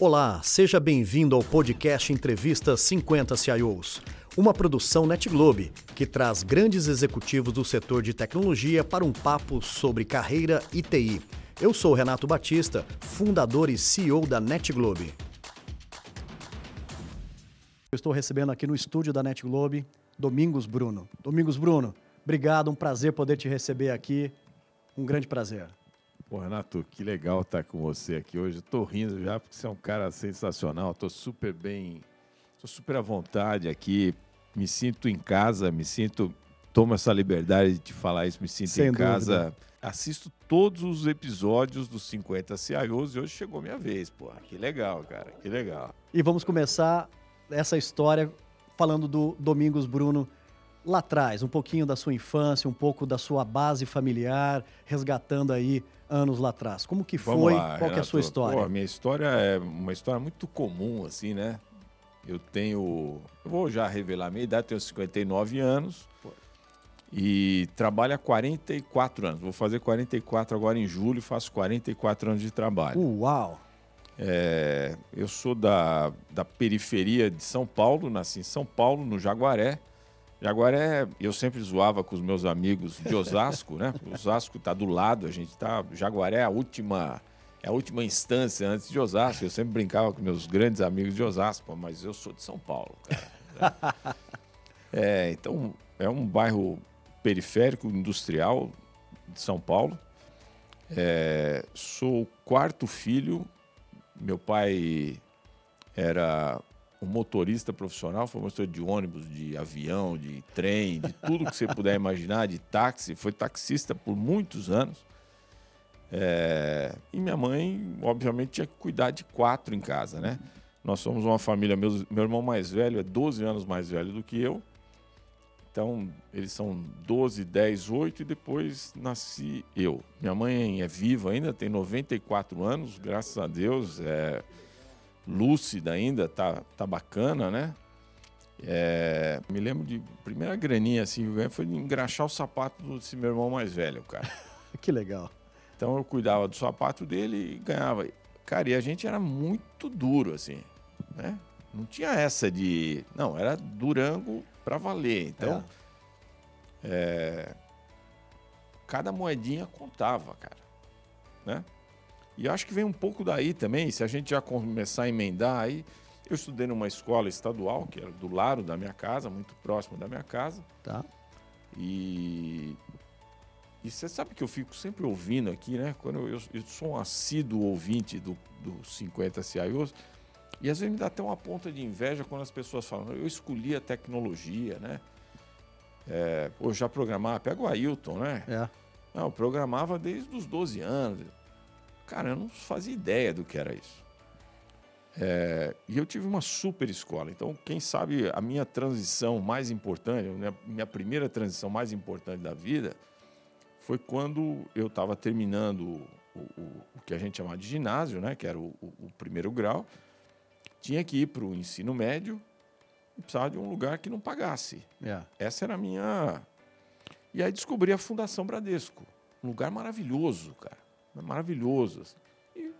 Olá, seja bem-vindo ao podcast Entrevista 50 CIOs, uma produção NetGlobe que traz grandes executivos do setor de tecnologia para um papo sobre carreira e TI. Eu sou Renato Batista, fundador e CEO da NetGlobe. Eu estou recebendo aqui no estúdio da NetGlobe Domingos Bruno. Domingos Bruno, obrigado, um prazer poder te receber aqui. Um grande prazer. Pô, Renato, que legal estar com você aqui hoje. Estou rindo já porque você é um cara sensacional. Estou super bem, estou super à vontade aqui. Me sinto em casa, me sinto. Tomo essa liberdade de te falar isso, me sinto Sem em dúvida. casa. Assisto todos os episódios dos 50 CIOs e hoje chegou minha vez, pô. Que legal, cara, que legal. E vamos começar essa história falando do Domingos Bruno lá atrás, um pouquinho da sua infância, um pouco da sua base familiar, resgatando aí anos lá atrás. Como que foi? Lá, Qual é a sua história? Pô, a minha história é uma história muito comum, assim, né? Eu tenho. Eu vou já revelar a minha idade, tenho 59 anos. Pô. E trabalho há 44 anos. Vou fazer 44 agora em julho, faço 44 anos de trabalho. Uau! É, eu sou da, da periferia de São Paulo, nasci em São Paulo, no Jaguaré. Jaguaré, eu sempre zoava com os meus amigos de Osasco, né? Osasco está do lado, a gente tá. Jaguaré é a última, é a última instância antes de Osasco. Eu sempre brincava com meus grandes amigos de Osasco, mas eu sou de São Paulo, cara. É, então é um bairro periférico industrial de São Paulo. É, sou o quarto filho. Meu pai era um motorista profissional, foi motorista de ônibus, de avião, de trem, de tudo que você puder imaginar, de táxi. Foi taxista por muitos anos. É... E minha mãe, obviamente, tinha que cuidar de quatro em casa, né? Nós somos uma família, meu, meu irmão mais velho é 12 anos mais velho do que eu. Então, eles são 12, 10, 8 e depois nasci eu. Minha mãe é viva ainda, tem 94 anos, graças a Deus. É lúcida ainda, tá, tá bacana, né? É, me lembro de primeira graninha assim que eu ganhei foi de engraxar o sapato desse meu irmão mais velho, cara. que legal. Então eu cuidava do sapato dele e ganhava. Cara, e a gente era muito duro, assim, né? Não tinha essa de. Não, era Durango para valer. Então. É. É... Cada moedinha contava, cara. Né? E acho que vem um pouco daí também, se a gente já começar a emendar aí. Eu estudei numa escola estadual, que era do lado da minha casa, muito próximo da minha casa. Tá. E. E você sabe que eu fico sempre ouvindo aqui, né? Quando eu, eu sou um assíduo ouvinte do, do 50 CIOs, e às vezes me dá até uma ponta de inveja quando as pessoas falam, eu escolhi a tecnologia, né? É, pô, já programava, pega o Ailton, né? É. Não, eu programava desde os 12 anos. Cara, eu não fazia ideia do que era isso. É, e eu tive uma super escola. Então, quem sabe a minha transição mais importante, minha, minha primeira transição mais importante da vida, foi quando eu estava terminando o, o, o, que a gente chamava de ginásio, né, que era o, o primeiro grau. Tinha que ir para o ensino médio e precisava de um lugar que não pagasse. Yeah. Essa era a minha. E aí descobri a Fundação Bradesco. Um lugar maravilhoso, cara maravilhoso. Assim. E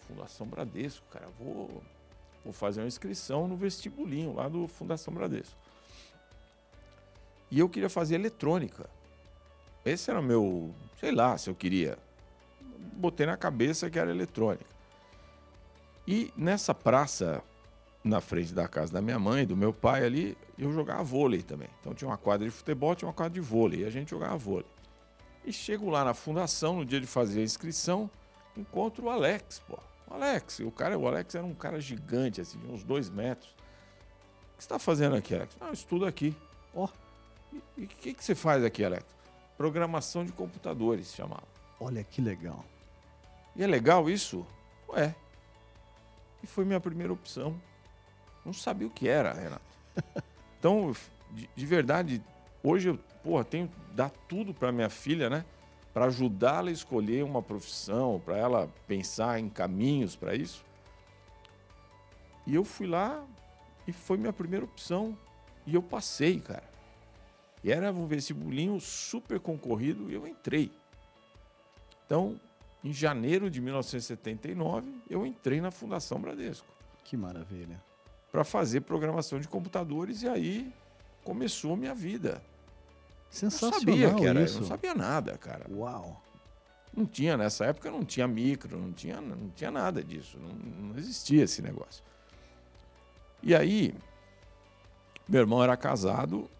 Fundação Bradesco, cara, vou, vou fazer uma inscrição no vestibulinho lá do Fundação Bradesco. E eu queria fazer eletrônica. Esse era meu, sei lá, se eu queria. Botei na cabeça que era eletrônica. E nessa praça na frente da casa da minha mãe, do meu pai ali, eu jogava vôlei também. Então tinha uma quadra de futebol, tinha uma quadra de vôlei, e a gente jogava vôlei. E chego lá na fundação, no dia de fazer a inscrição, encontro o Alex, pô. O Alex, o cara, o Alex era um cara gigante, assim, de uns dois metros. O que você está fazendo aqui, Alex? Ah, eu estudo aqui. Ó. Oh. E o que, que você faz aqui, Alex? Programação de computadores, chamava. Olha que legal. E é legal isso? Ué. E foi minha primeira opção. Não sabia o que era, Renato. Então, de, de verdade, hoje eu porra, tenho dar tudo para minha filha, né? Para ajudá-la a escolher uma profissão, para ela pensar em caminhos para isso. E eu fui lá e foi minha primeira opção. E eu passei, cara. E era um vestibulinho super concorrido e eu entrei. Então, em janeiro de 1979, eu entrei na Fundação Bradesco. Que maravilha. Para fazer programação de computadores e aí começou minha vida. Sensacional não sabia que era, isso. não sabia nada, cara. Uau. Não tinha, nessa época não tinha micro, não tinha, não tinha nada disso, não, não existia esse negócio. E aí, meu irmão era casado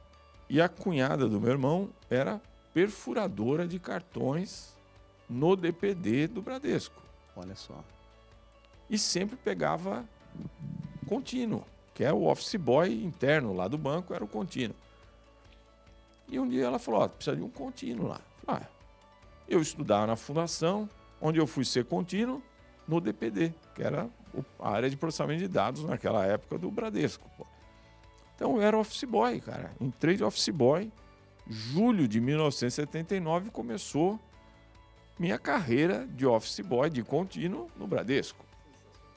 e a cunhada do meu irmão era perfuradora de cartões no DPD do Bradesco. Olha só. E sempre pegava contínuo, que é o office boy interno lá do banco, era o contínuo. E um dia ela falou: precisa de um contínuo lá. Ah, eu estudava na fundação, onde eu fui ser contínuo no DPD, que era a área de processamento de dados naquela época do Bradesco. Pô. Então eu era office boy, cara. Entrei de office boy. Julho de 1979 começou minha carreira de office boy de contínuo no Bradesco.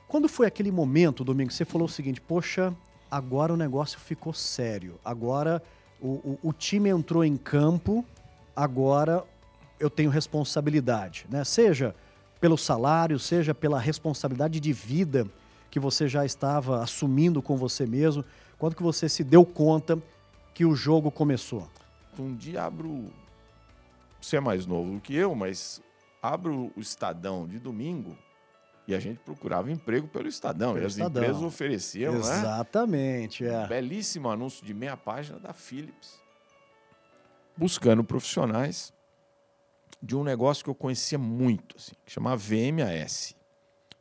Quando foi aquele momento, Domingo, você falou o seguinte: poxa, agora o negócio ficou sério. Agora o, o, o time entrou em campo, agora eu tenho responsabilidade, né? Seja pelo salário, seja pela responsabilidade de vida que você já estava assumindo com você mesmo. Quando que você se deu conta que o jogo começou? Um dia abro. Você é mais novo do que eu, mas abro o Estadão de domingo e a gente procurava emprego pelo Estadão. Pelo e as Estadão. empresas ofereciam, né? Exatamente, é. Um belíssimo anúncio de meia página da Philips. Buscando profissionais de um negócio que eu conhecia muito, assim, que chamava VMAS.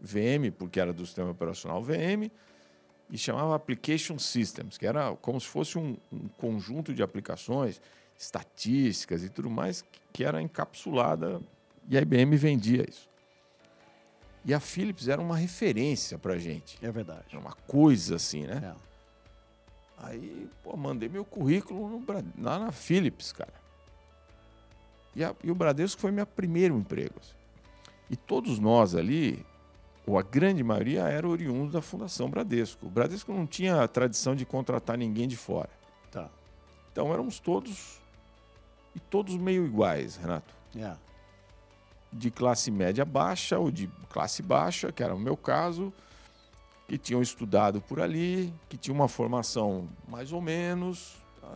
VM, porque era do sistema operacional VM, e chamava Application Systems, que era como se fosse um, um conjunto de aplicações, estatísticas e tudo mais, que, que era encapsulada e a IBM vendia isso. E a Philips era uma referência para gente. É verdade. Era uma coisa assim, né? É. Aí, pô, mandei meu currículo no lá na Philips, cara. E, a- e o Bradesco foi meu primeiro emprego. assim. E todos nós ali, ou a grande maioria, era oriundo da Fundação Bradesco. O Bradesco não tinha a tradição de contratar ninguém de fora. Tá. Então éramos todos, e todos meio iguais, Renato. É. de classe média baixa ou de classe baixa, que era o meu caso, que tinham estudado por ali, que tinham uma formação mais ou menos, tá?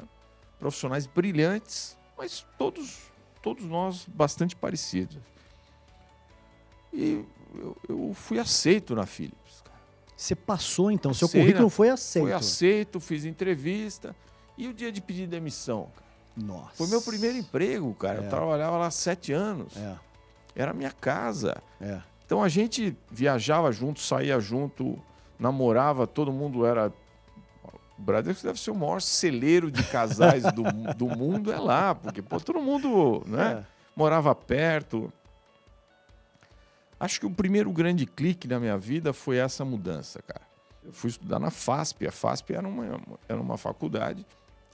profissionais brilhantes, mas todos, todos nós bastante parecidos. E eu, eu fui aceito na Philips. cara. Você passou então, seu currículo foi aceito. Fui aceito, fiz entrevista. E o dia de pedir demissão? cara? Nossa. Foi meu primeiro emprego, cara. É. Eu trabalhava lá há sete anos. É, Era a minha casa. é. Então a gente viajava junto, saía junto, namorava, todo mundo era. O Bradesco deve ser o maior celeiro de casais do, do mundo, é lá, porque pô, todo mundo né, É. morava perto. Acho que o primeiro grande clique na minha vida foi essa mudança, cara. Eu fui estudar na FASP. A FASP era uma, era uma faculdade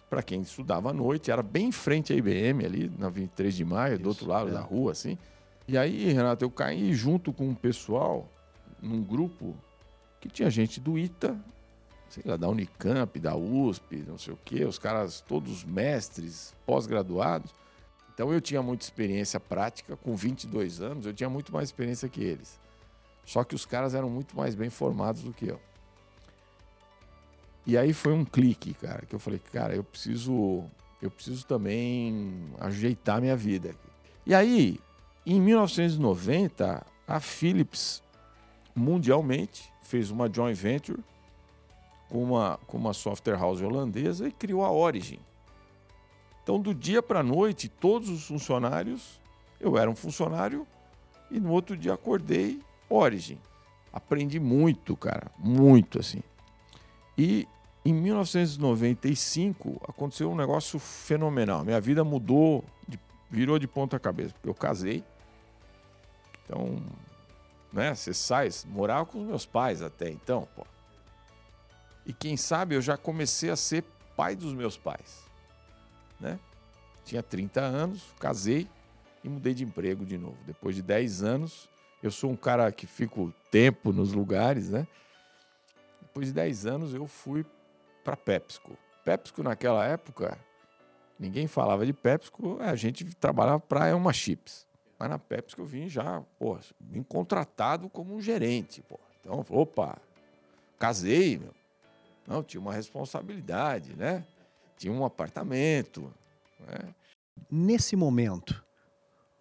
para quem estudava à noite, era bem em frente à IBM, ali na 23 de maio, do Isso, outro lado é. da rua, assim. E aí, Renato, eu caí junto com um pessoal num grupo que tinha gente do ITA, sei lá, da Unicamp, da USP, não sei o quê, os caras todos mestres, pós-graduados. Então eu tinha muita experiência prática, com 22 anos, eu tinha muito mais experiência que eles. Só que os caras eram muito mais bem formados do que eu. E aí foi um clique, cara, que eu falei, cara, eu preciso, eu preciso também ajeitar minha vida. E aí, em 1990, a Philips mundialmente fez uma joint venture com uma, com uma software house holandesa e criou a Origin. Então, do dia para a noite, todos os funcionários, eu era um funcionário e no outro dia acordei Origin. Aprendi muito, cara, muito assim. E em 1995 aconteceu um negócio fenomenal. Minha vida mudou, de- virou de ponta cabeça, porque eu casei. Então, né, você sai, morava com os meus pais até então, pô. E quem sabe eu já comecei a ser pai dos meus pais, né? Tinha 30 anos, casei e mudei de emprego de novo. Depois de 10 anos, eu sou um cara que fico tempo nos lugares, né? Depois de 10 anos eu fui para Pepsico. Pepsico naquela época, ninguém falava de Pepsico, a gente trabalhava para Elma Chips. Mas na Pepsi que eu vim já, pô, vim contratado como um gerente, pô. Então, opa, casei, meu. Não, tinha uma responsabilidade, né? Tinha um apartamento. Né? Nesse momento,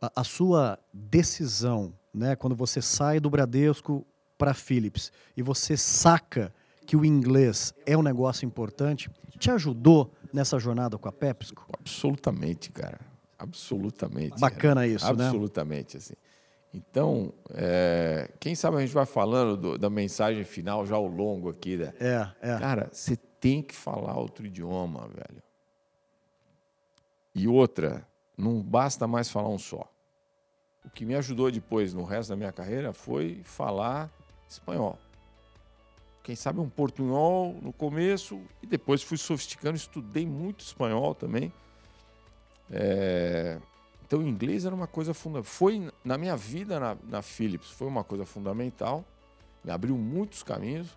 a, a, sua decisão, né, quando você sai do Bradesco para Philips e você saca que o inglês é um negócio importante, te ajudou nessa jornada com a PepsiCo? Absolutamente, cara. Absolutamente. Bacana isso, Absolutamente, né? Absolutamente, assim. Então, é, quem sabe a gente vai falando do, da mensagem final já ao longo aqui. Né? É, é. Cara, você tem que falar outro idioma, velho. E outra, não basta mais falar um só. O que me ajudou depois no resto da minha carreira foi falar espanhol. Quem sabe um portunhol no começo e depois fui sofisticando, estudei muito espanhol também. É, então, o inglês era uma coisa fundamental. Foi na minha vida na, na Philips, foi uma coisa fundamental. Me abriu muitos caminhos.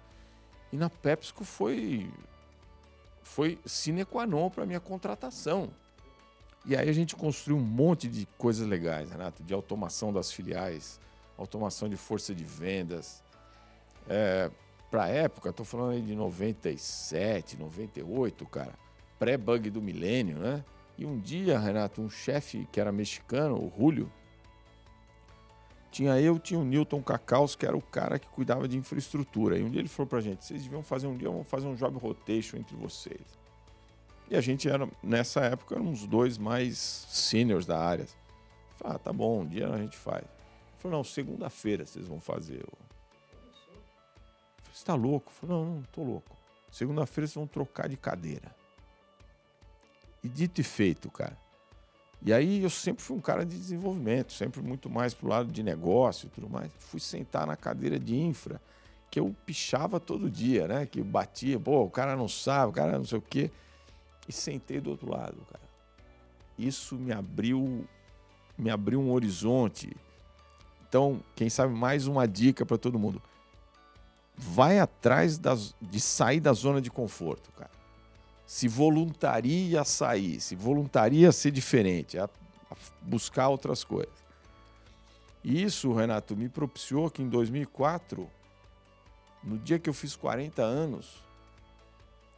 E na PepsiCo foi foi sine qua non para minha contratação. E aí a gente construiu um monte de coisas legais, Renato, de automação das filiais, automação de força de vendas. É, para a época, estou falando aí de 97, 98, cara, pré-bug do milênio, né? E um dia, Renato, um chefe que era mexicano, o Julio, tinha eu, tinha o Newton Cacaus, que era o cara que cuidava de infraestrutura. E um dia ele falou pra gente: vocês deviam fazer um dia, vamos fazer um job rotation entre vocês. E a gente era, nessa época, éramos os dois mais seniors da área. falei, ah, tá bom, um dia a gente faz. Ele falou, não, segunda-feira vocês vão fazer. Eu falei, você tá louco? Eu falei, não, não tô louco. Segunda-feira vocês vão trocar de cadeira. E dito e feito, cara. E aí eu sempre fui um cara de desenvolvimento, sempre muito mais pro lado de negócio e tudo mais. Fui sentar na cadeira de infra, que eu pichava todo dia, né? Que batia, pô, o cara não sabe, o cara não sei o quê. E sentei do outro lado, cara. Isso me abriu me abriu um horizonte. Então, quem sabe mais uma dica para todo mundo. Vai atrás das, de sair da zona de conforto, cara se voluntaria a sair, se voluntaria a ser diferente, a, a buscar outras coisas. E isso, Renato, me propiciou que em 2004, no dia que eu fiz 40 anos,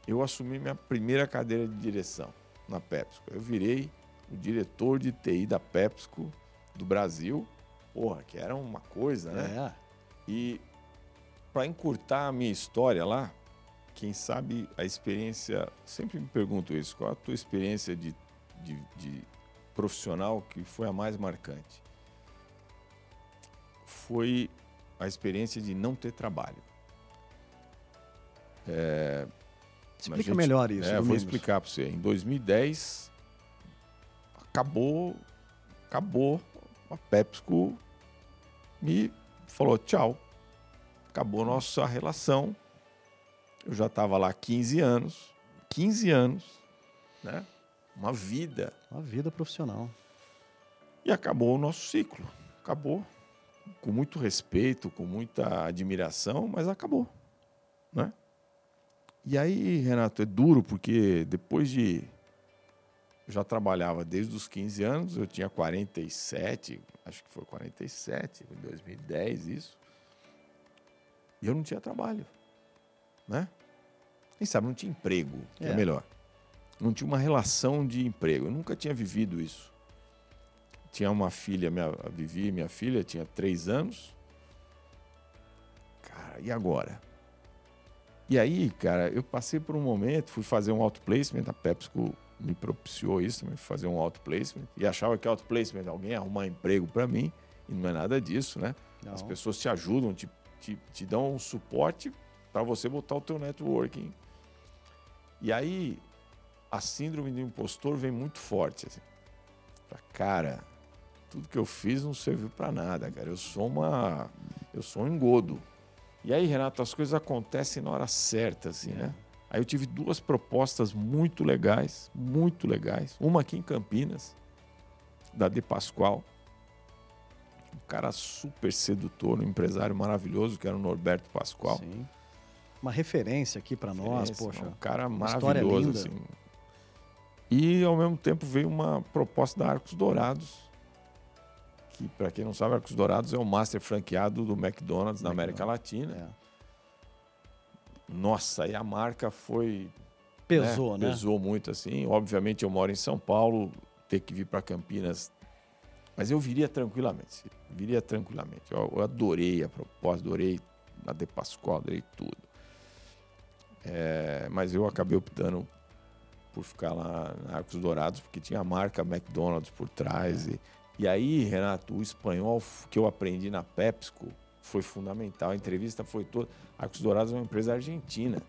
eu assumi minha primeira cadeira de direção na PepsiCo. Eu virei o diretor de TI da PepsiCo do Brasil, porra, que era uma coisa, né? É. E para encurtar a minha história lá, quem sabe a experiência. Sempre me pergunto isso: qual a tua experiência de, de, de profissional que foi a mais marcante? Foi a experiência de não ter trabalho. É, Explica gente, melhor isso. É, vou explicar para você. Em 2010, acabou, acabou. A PepsiCo me falou tchau. Acabou nossa relação eu já estava lá 15 anos. 15 anos, né? Uma vida. Uma vida profissional. E acabou o nosso ciclo. Acabou. Com muito respeito, com muita admiração, mas acabou. Né? E aí, Renato, é duro porque depois de. Eu já trabalhava desde os 15 anos, eu tinha 47, acho que foi 47, em 2010 isso. E eu não tinha trabalho né? Quem sabe não tinha emprego, que é. é melhor. Não tinha uma relação de emprego. Eu nunca tinha vivido isso. Tinha uma filha, minha, a Vivi, minha filha, tinha três anos. Cara, e agora? E aí, cara, eu passei por um momento, fui fazer um outplacement, a PepsiCo me propiciou isso, também fazer um outplacement, e achava que outplacement, alguém arrumar emprego para mim, e não é nada disso, né? Não. As pessoas te ajudam, te, te, te dão um suporte para você botar o teu networking. E aí a síndrome do impostor vem muito forte. Assim. Cara, tudo que eu fiz não serviu para nada, cara. Eu sou uma. Eu sou um engodo. E aí, Renato, as coisas acontecem na hora certa, assim, né? Aí eu tive duas propostas muito legais, muito legais. Uma aqui em Campinas, da De Pascoal. Um cara super sedutor, um empresário maravilhoso, que era o Norberto Pascoal. Sim uma referência aqui para nós, poxa. Um cara maravilhoso, assim. E ao mesmo tempo veio uma proposta da Arcos Dourados, que para quem não sabe, Arcos Dourados é o master franqueado do McDonald's na América Latina. É. Nossa, aí a marca foi Pesou, né? Pesou muito assim. Obviamente eu moro em São Paulo, ter que vir para Campinas, mas eu viria tranquilamente. Viria tranquilamente. Eu, eu adorei a proposta, adorei a De Pascoal, adorei tudo. É, mas eu acabei optando por ficar lá na Arcos Dourados, porque tinha a marca McDonald's por trás. E, e aí, Renato, o espanhol que eu aprendi na PepsiCo foi fundamental. A entrevista foi toda. Arcos Dourados é uma empresa argentina.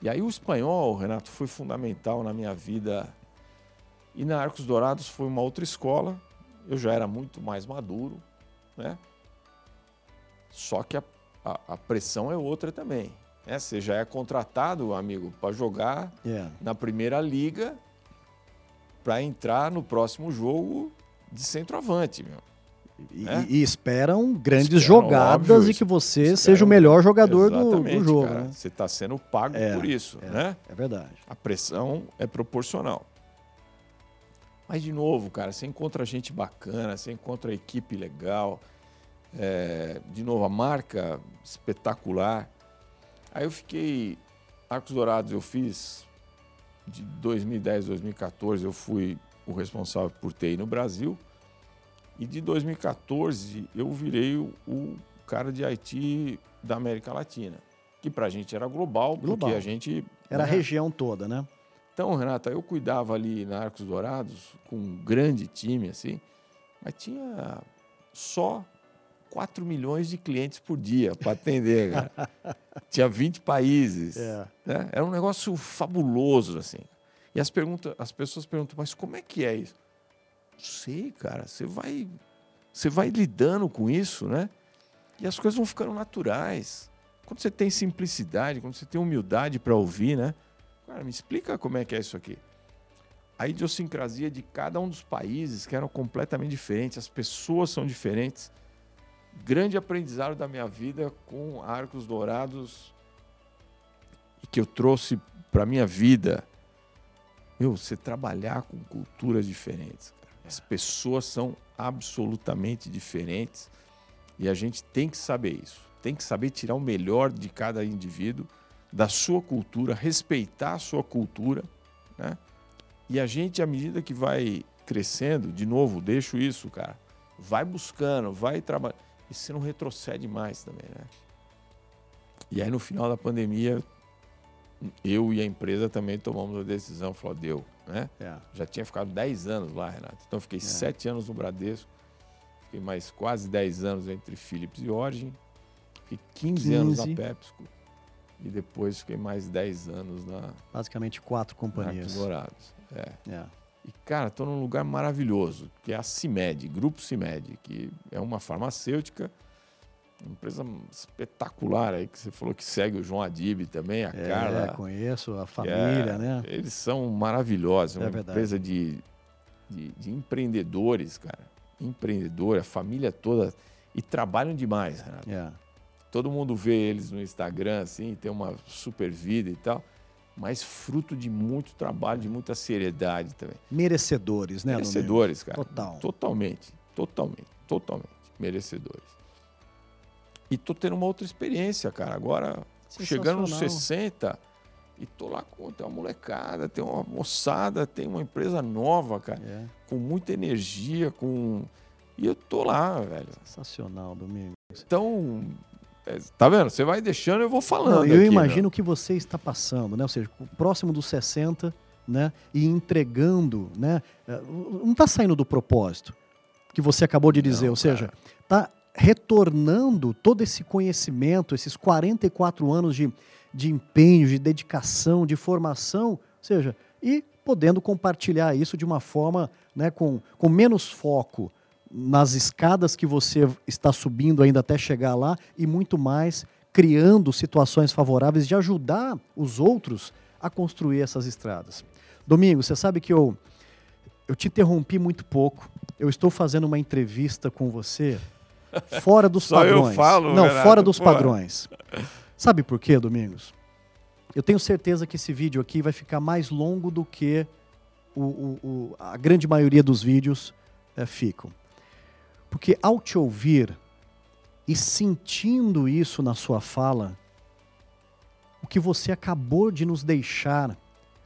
E aí o espanhol, Renato, foi fundamental na minha vida. E na Arcos Dourados foi uma outra escola. Eu já era muito mais maduro, né? Só que a, a, a pressão é outra também. Né? Você já é contratado, amigo, para jogar Yeah. na primeira liga para entrar no próximo jogo de centroavante, meu. E, É? e esperam grandes Esperam, jogadas óbvio, e que você esperam- seja o melhor jogador do, do jogo. cara. Né? Você está sendo pago É, por isso, é. né? É verdade. A pressão é proporcional. Mas, de novo, cara, você encontra gente bacana, você encontra equipe legal. é, de novo, a marca espetacular. Aí eu fiquei. Arcos Dourados eu fiz de 2010 a 2014, eu fui o responsável por TI no Brasil. E de 2014 eu virei o, o cara de IT da América Latina. Que pra gente era global, Global. porque a gente. Era a né, região toda, né? então, Renata, eu cuidava ali na Arcos Dourados com um grande time, assim, mas tinha só 4 milhões de clientes por dia para atender, cara. tinha 20 países. É. né? Era um negócio fabuloso, assim. E as, perguntas, as pessoas perguntam, mas como é que é isso? Não sei, cara. Você vai, você vai lidando com isso, né? E as coisas vão ficando naturais. Quando você tem simplicidade, quando você tem humildade para ouvir, né? Cara, me explica como é que é isso aqui. A idiosincrasia de cada um dos países que eram completamente diferentes, as pessoas são diferentes. Grande aprendizado da minha vida com Arcos Dourados e que eu trouxe para minha vida. Meu, você trabalhar com culturas diferentes. cara. As pessoas são absolutamente diferentes e a gente tem que saber isso. Tem que saber tirar o melhor de cada indivíduo, da sua cultura, respeitar a sua cultura, né? E a gente, à medida que vai crescendo, de novo, deixo isso, cara, vai buscando, vai trabalhando. E você não retrocede mais também, né? E aí, no final da pandemia, eu e a empresa também tomamos a decisão, falou, deu, né? É. Já tinha ficado 10 anos lá, Renato. Então, fiquei 7 anos no Bradesco, fiquei mais quase 10 anos entre Philips e Origin, fiquei 15, anos na 15. PepsiCo e depois fiquei mais 10 anos na, Basicamente quatro na companhias. Arcos Dourados. É. É. E, cara, estou num lugar maravilhoso, que é a CIMED, Grupo CIMED, que é uma farmacêutica, uma empresa espetacular aí, que você falou que segue o João Adib também, a É, Carla. conheço a que família, é- né? Eles são maravilhosos, é É uma verdade. empresa de, de, de empreendedores, cara. Empreendedor, a família toda. E trabalham demais, Renato. É. Todo mundo vê eles no Instagram, assim, tem uma super vida e tal. Mas fruto de muito trabalho, de muita seriedade também. Merecedores, né? Merecedores, cara. Total. Totalmente, totalmente, totalmente. Merecedores. E tô tendo uma outra experiência, cara. Agora, chegando nos Sensacional. 60, e tô lá com tem uma molecada, tem uma moçada, tem uma empresa nova, cara, É. com muita energia, com. E eu tô lá, velho. Sensacional, Domingo. Então, tá vendo? Você vai deixando, eu vou falando. Não, eu aqui, imagino meu. o que você está passando, né? Ou seja, próximo dos 60, né? E entregando, né? eh, Não está saindo do propósito que você acabou de dizer, Não, ou seja, está retornando todo esse conhecimento, esses 44 anos de, de empenho, de dedicação, de formação, ou seja, e podendo compartilhar isso de uma forma né, com, com menos foco nas escadas que você está subindo ainda até chegar lá e muito mais criando situações favoráveis de ajudar os outros a construir essas estradas. Domingo, você sabe que eu, eu te interrompi muito pouco. Eu estou fazendo uma entrevista com você fora dos Só eu padrões. falo, Não, Renato, fora dos padrões. Sabe por quê, Domingos? Eu tenho certeza que esse vídeo aqui vai ficar mais longo do que o, o- o- a grande maioria dos vídeos eh, ficam. Porque ao te ouvir e sentindo isso na sua fala, o que você acabou de nos deixar,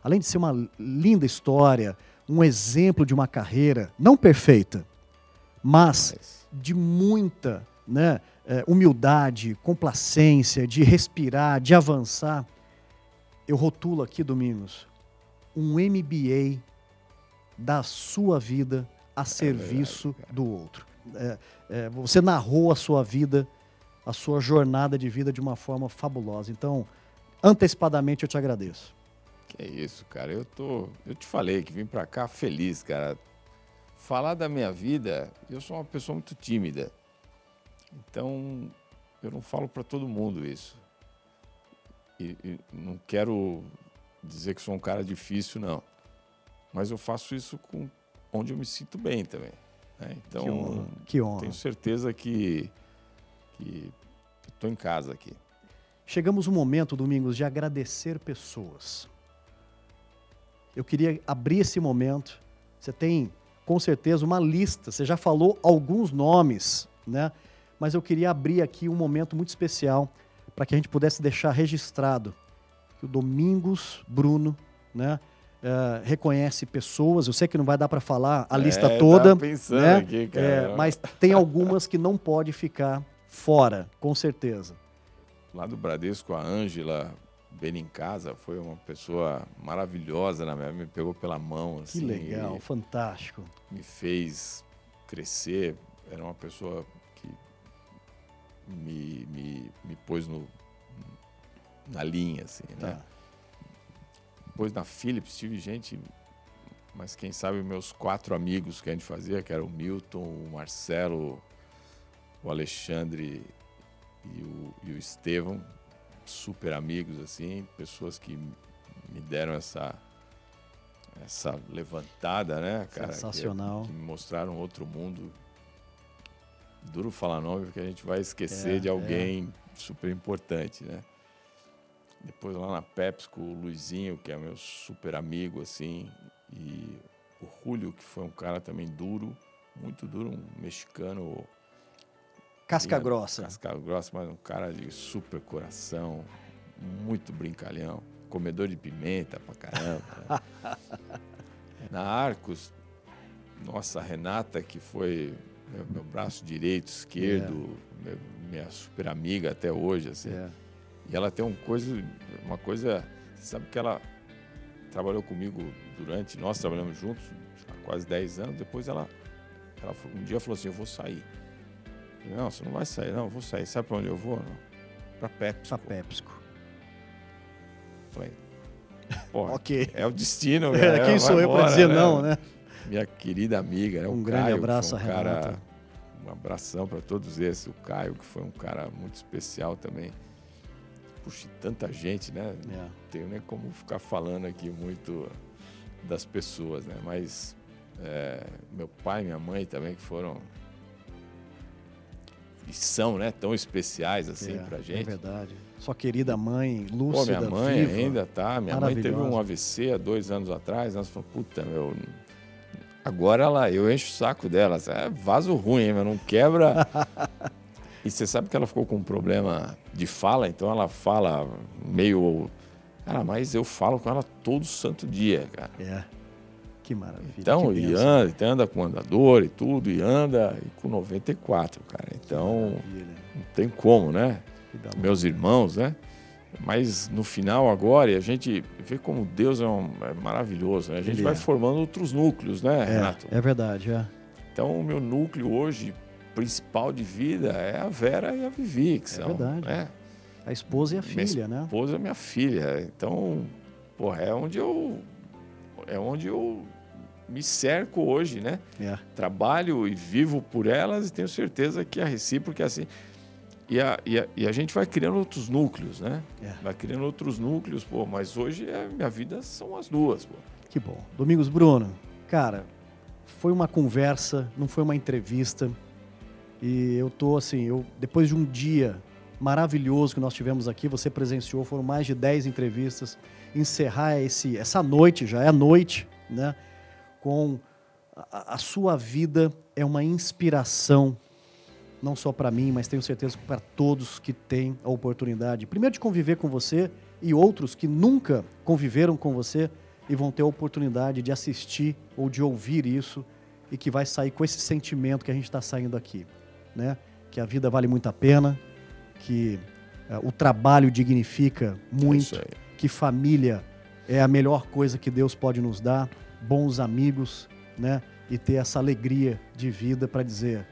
além de ser uma linda história, um exemplo de uma carreira não perfeita, mas de muita né, é, humildade, complacência, de respirar, de avançar. Eu rotulo aqui, Domingos, um MBA da sua vida a serviço é verdade, do outro. É, é, você narrou a sua vida, a sua jornada de vida de uma forma fabulosa. Então, antecipadamente eu te agradeço. Que isso, cara. Eu tô, eu te falei que vim para cá feliz, cara. Falar da minha vida, eu sou uma pessoa muito tímida. Então, eu não falo para todo mundo isso. E, e, não quero dizer que sou um cara difícil, não. Mas eu faço isso com onde eu me sinto bem também. Né? Então, que honra. Que honra. tenho certeza que, que estou em casa aqui. Chegamos um momento, Domingos, de agradecer pessoas. Eu queria abrir esse momento. Você tem, com certeza, uma lista. Você já falou alguns nomes, né? Mas eu queria abrir aqui um momento muito especial para que a gente pudesse deixar registrado que o Domingos Bruno, né? Uh, reconhece pessoas. Eu sei que não vai dar para falar a lista é, toda, né? Aqui, é, mas tem algumas que não pode ficar fora, com certeza. Lá do Bradesco, a Ângela Benincasa foi uma pessoa maravilhosa, né? me pegou pela mão. Assim, que legal, fantástico. Me fez crescer. Era uma pessoa que me, me, me pôs no, na linha, assim, né? Tá. Depois na Philips tive gente, mas quem sabe meus quatro amigos que a gente fazia, que era o Milton, o Marcelo, o Alexandre e o, e o Estevão, super amigos, assim, pessoas que me deram essa essa levantada, né, cara? Sensacional. Que, que me mostraram outro mundo. Duro falar nome, porque a gente vai esquecer é, de alguém é. super importante, né? Depois lá na PepsiCo, o Luizinho, que é meu super amigo, assim, e o Julio, que foi um cara também duro, muito duro, um mexicano. Casca grossa. Casca grossa, mas um cara de super coração, muito brincalhão, comedor de pimenta pra caramba. na Arcos, nossa Renata, que foi meu, meu braço direito, esquerdo, yeah. minha super amiga até hoje, assim. Yeah e ela tem uma coisa, uma coisa, sabe que ela trabalhou comigo durante, nós trabalhamos juntos há quase 10 anos, depois ela, ela um dia falou assim, eu vou sair. Falei, não, você não vai sair, não, eu vou sair. Sabe para onde eu vou? Para PepsiCo. Para PepsiCo. Falei, pô, okay. é o destino. É, quem sou eu para dizer né? não, né? Minha querida amiga, né? Um grande Caio, abraço um Renata. Cara, um abração para todos esses. O Caio, que foi um cara muito especial também puxa, tanta gente, né? É. Não tenho nem como ficar falando aqui muito das pessoas, né? Mas é, meu pai e minha mãe também que foram e são, né, tão especiais assim é, pra é gente. É verdade. Sua querida mãe, Lúcia. Pô, minha mãe viva, ainda tá. Minha mãe teve um AVC há dois anos atrás. Nós falamos, puta, meu. Agora ela, eu encho o saco dela. É vaso ruim, mas não quebra. E você sabe que ela ficou com um problema de fala, então ela fala meio. Cara, mas eu falo com ela todo santo dia, cara. É. Que maravilha. Então, que e anda, e anda com andador e tudo, e anda e com 94, cara. Então, não tem como, né? Meus irmãos, né? Mas no final agora, a gente vê como Deus é, um, é maravilhoso, né? A gente Ele vai é. formando outros núcleos, né, é, Renato? É verdade, é. Então, o meu núcleo hoje, principal de vida é a Vera e a Vivi, que é são. Verdade. Né? A esposa e a filha, minha né? A esposa e minha filha. Então, porra, é onde eu. É onde eu me cerco hoje, né? É. Trabalho e vivo por elas e tenho certeza que a recíproca é assim. E a, e a, e a gente vai criando outros núcleos, né? É. Vai criando outros núcleos, pô, mas hoje a minha vida são as duas, pô. Que bom. Domingos Bruno, cara, foi uma conversa, não foi uma entrevista. E eu tô assim, eu depois de um dia maravilhoso que nós tivemos aqui, você presenciou, foram mais de 10 entrevistas, encerrar esse essa noite, já é noite, né, com a, a sua vida é uma inspiração, não só para mim, mas tenho certeza que para todos que têm a oportunidade, primeiro de conviver com você e outros que nunca conviveram com você e vão ter a oportunidade de assistir ou de ouvir isso e que vai sair com esse sentimento que a gente está saindo aqui, né? Que a vida vale muito a pena, que uh, o trabalho dignifica muito, é que família é a melhor coisa que Deus pode nos dar, bons amigos, né? E ter essa alegria de vida para dizer,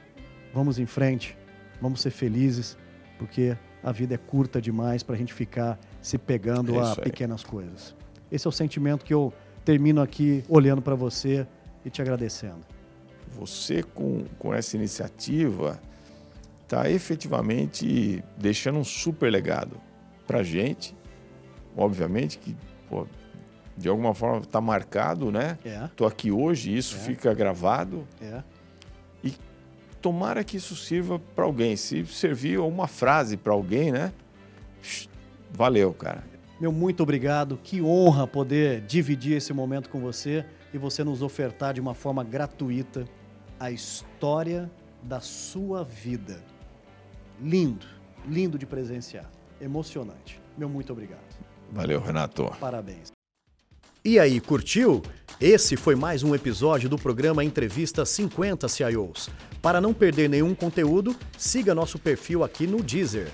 vamos em frente, vamos ser felizes, porque a vida é curta demais para a gente ficar se pegando é a pequenas coisas. Esse é o sentimento que eu termino aqui olhando para você e te agradecendo. Você, com, com essa iniciativa, está efetivamente deixando um super legado para a gente. Obviamente que, pô, de alguma forma, está marcado, né? Estou é. aqui hoje, isso é. fica gravado. É. E tomara que isso sirva para alguém. Se servir uma frase para alguém, né? Valeu, cara. Meu muito obrigado. Que honra poder dividir esse momento com você e você nos ofertar de uma forma gratuita a história da sua vida. Lindo, lindo de presenciar. Emocionante. Meu muito obrigado. Valeu, Renato. Parabéns. E aí, curtiu? Esse foi mais um episódio do programa Entrevista 50 CIOs. Para não perder nenhum conteúdo, siga nosso perfil aqui no Deezer.